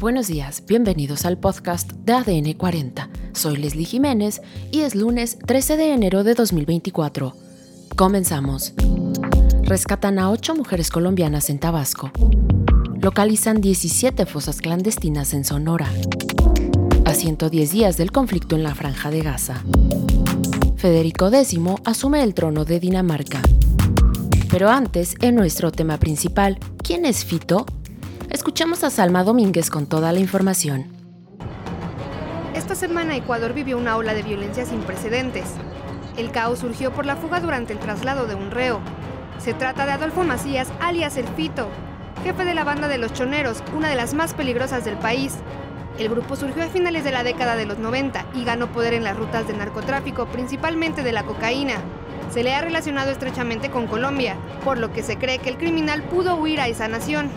Buenos días, bienvenidos al podcast de ADN 40. Soy Leslie Jiménez y es lunes 13 de enero de 2024. Comenzamos. Rescatan a 8 mujeres colombianas en Tabasco. Localizan 17 fosas clandestinas en Sonora. A 110 días del conflicto en la franja de Gaza. Federico X asume el trono de Dinamarca. Pero antes, en nuestro tema principal, ¿quién es Fito? Escuchamos a Salma Domínguez con toda la información. Esta semana Ecuador vivió una ola de violencia sin precedentes. El caos surgió por la fuga durante el traslado de un reo. Se trata de Adolfo Macías, alias El Fito, jefe de la banda de los Choneros, una de las más peligrosas del país. El grupo surgió a finales de la década de los 90 y ganó poder en las rutas de narcotráfico, principalmente de la cocaína. Se le ha relacionado estrechamente con Colombia, por lo que se cree que el criminal pudo huir a esa nación.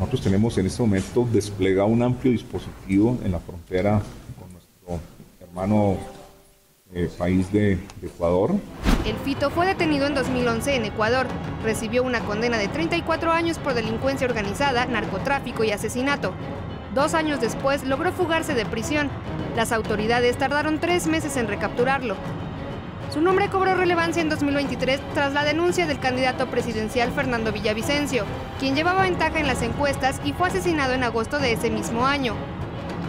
Nosotros tenemos en este momento desplegado un amplio dispositivo en la frontera con nuestro hermano eh, país de, de Ecuador. El Fito fue detenido en 2011 en Ecuador. Recibió una condena de 34 años por delincuencia organizada, narcotráfico y asesinato. Dos años después logró fugarse de prisión. Las autoridades tardaron tres meses en recapturarlo. Su nombre cobró relevancia en 2023 tras la denuncia del candidato presidencial Fernando Villavicencio, quien llevaba ventaja en las encuestas y fue asesinado en agosto de ese mismo año.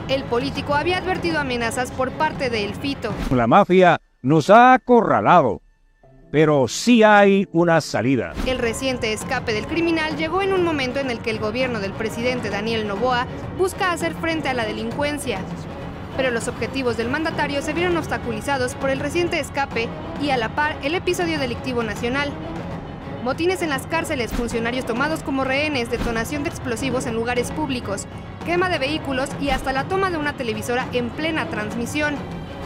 El político había advertido amenazas por parte de El Fito. La mafia nos ha acorralado, pero sí hay una salida. El reciente escape del criminal llegó en un momento en el que el gobierno del presidente Daniel Noboa busca hacer frente a la delincuencia pero los objetivos del mandatario se vieron obstaculizados por el reciente escape y a la par el episodio delictivo nacional. Motines en las cárceles, funcionarios tomados como rehenes, detonación de explosivos en lugares públicos, quema de vehículos y hasta la toma de una televisora en plena transmisión.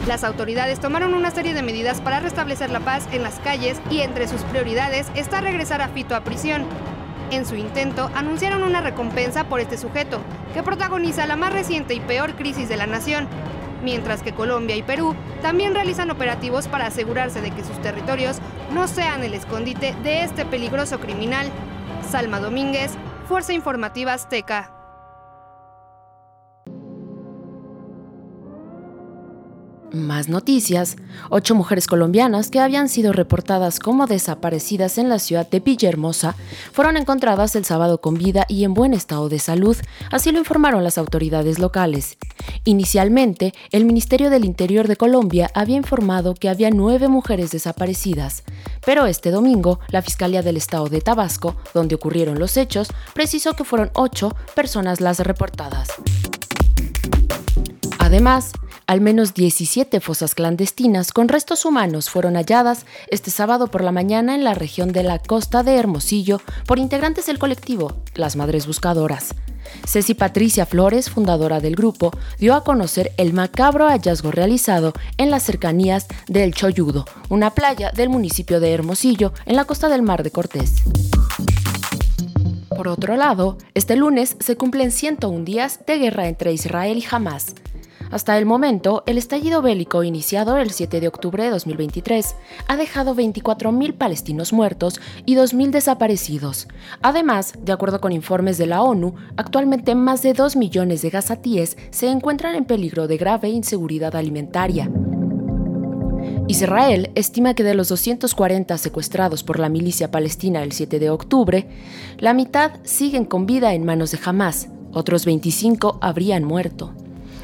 Las autoridades tomaron una serie de medidas para restablecer la paz en las calles y entre sus prioridades está regresar a Fito a prisión, en su intento, anunciaron una recompensa por este sujeto, que protagoniza la más reciente y peor crisis de la nación, mientras que Colombia y Perú también realizan operativos para asegurarse de que sus territorios no sean el escondite de este peligroso criminal. Salma Domínguez, Fuerza Informativa Azteca. Más noticias. Ocho mujeres colombianas que habían sido reportadas como desaparecidas en la ciudad de Villahermosa fueron encontradas el sábado con vida y en buen estado de salud, así lo informaron las autoridades locales. Inicialmente, el Ministerio del Interior de Colombia había informado que había nueve mujeres desaparecidas, pero este domingo, la Fiscalía del Estado de Tabasco, donde ocurrieron los hechos, precisó que fueron ocho personas las reportadas. Además, al menos 17 fosas clandestinas con restos humanos fueron halladas este sábado por la mañana en la región de la costa de Hermosillo por integrantes del colectivo Las Madres Buscadoras. Ceci Patricia Flores, fundadora del grupo, dio a conocer el macabro hallazgo realizado en las cercanías del Choyudo, una playa del municipio de Hermosillo en la costa del Mar de Cortés. Por otro lado, este lunes se cumplen 101 días de guerra entre Israel y Hamas. Hasta el momento, el estallido bélico iniciado el 7 de octubre de 2023 ha dejado 24.000 palestinos muertos y 2.000 desaparecidos. Además, de acuerdo con informes de la ONU, actualmente más de 2 millones de gazatíes se encuentran en peligro de grave inseguridad alimentaria. Israel estima que de los 240 secuestrados por la milicia palestina el 7 de octubre, la mitad siguen con vida en manos de Hamas, otros 25 habrían muerto.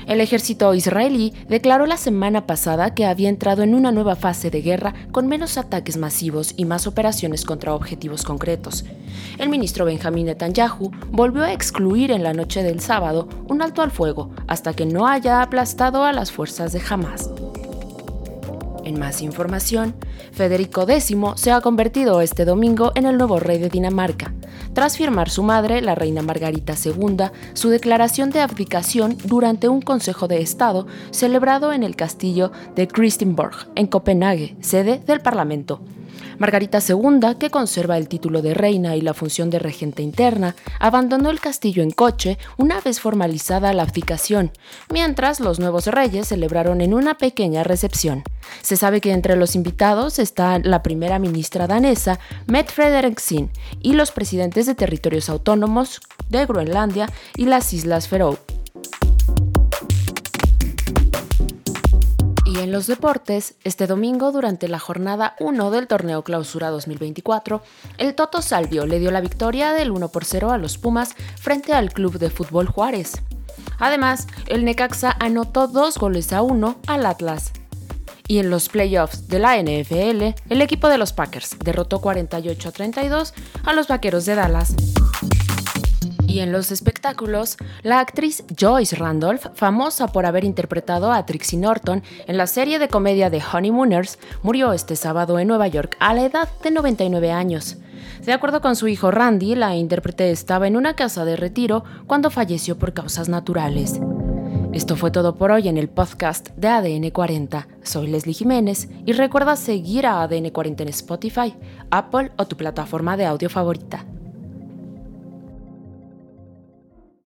El ejército israelí declaró la semana pasada que había entrado en una nueva fase de guerra con menos ataques masivos y más operaciones contra objetivos concretos. El ministro Benjamín Netanyahu volvió a excluir en la noche del sábado un alto al fuego hasta que no haya aplastado a las fuerzas de Hamas. En más información, Federico X se ha convertido este domingo en el nuevo rey de Dinamarca tras firmar su madre, la reina Margarita II, su declaración de abdicación durante un Consejo de Estado celebrado en el castillo de Christianborg, en Copenhague, sede del Parlamento. Margarita II, que conserva el título de reina y la función de regente interna, abandonó el castillo en coche una vez formalizada la abdicación, mientras los nuevos reyes celebraron en una pequeña recepción. Se sabe que entre los invitados está la primera ministra danesa, Mette Frederiksen, y los presidentes de territorios autónomos de Groenlandia y las Islas Feroe. En los deportes, este domingo durante la jornada 1 del torneo Clausura 2024, el Toto Salvio le dio la victoria del 1 por 0 a los Pumas frente al Club de Fútbol Juárez. Además, el Necaxa anotó dos goles a uno al Atlas. Y en los playoffs de la NFL, el equipo de los Packers derrotó 48 a 32 a los Vaqueros de Dallas. Y en los espectáculos, la actriz Joyce Randolph, famosa por haber interpretado a Trixie Norton en la serie de comedia de Honeymooners, murió este sábado en Nueva York a la edad de 99 años. De acuerdo con su hijo Randy, la intérprete estaba en una casa de retiro cuando falleció por causas naturales. Esto fue todo por hoy en el podcast de ADN 40. Soy Leslie Jiménez y recuerda seguir a ADN 40 en Spotify, Apple o tu plataforma de audio favorita.